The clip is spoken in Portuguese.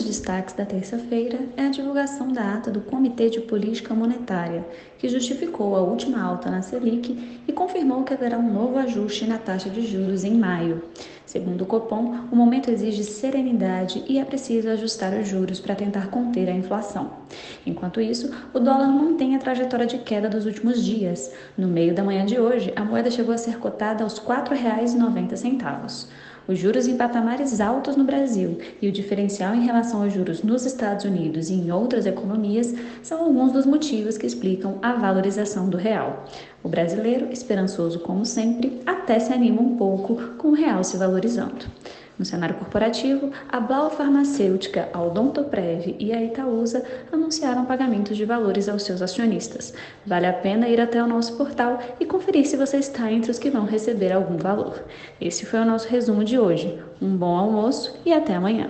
dos destaques da terça-feira é a divulgação da ata do Comitê de Política Monetária, que justificou a última alta na Selic e confirmou que haverá um novo ajuste na taxa de juros em maio. Segundo o Copom, o momento exige serenidade e é preciso ajustar os juros para tentar conter a inflação. Enquanto isso, o dólar mantém a trajetória de queda dos últimos dias. No meio da manhã de hoje, a moeda chegou a ser cotada aos R$ 4,90. Os juros em patamares altos no Brasil e o diferencial em relação aos juros nos Estados Unidos e em outras economias são alguns dos motivos que explicam a valorização do real. O brasileiro, esperançoso como sempre, até se anima um pouco com o real se valorizando. No cenário corporativo, a Blau Farmacêutica, a Odontoprev e a Itaúsa anunciaram pagamentos de valores aos seus acionistas. Vale a pena ir até o nosso portal e conferir se você está entre os que vão receber algum valor. Esse foi o nosso resumo de hoje. Um bom almoço e até amanhã.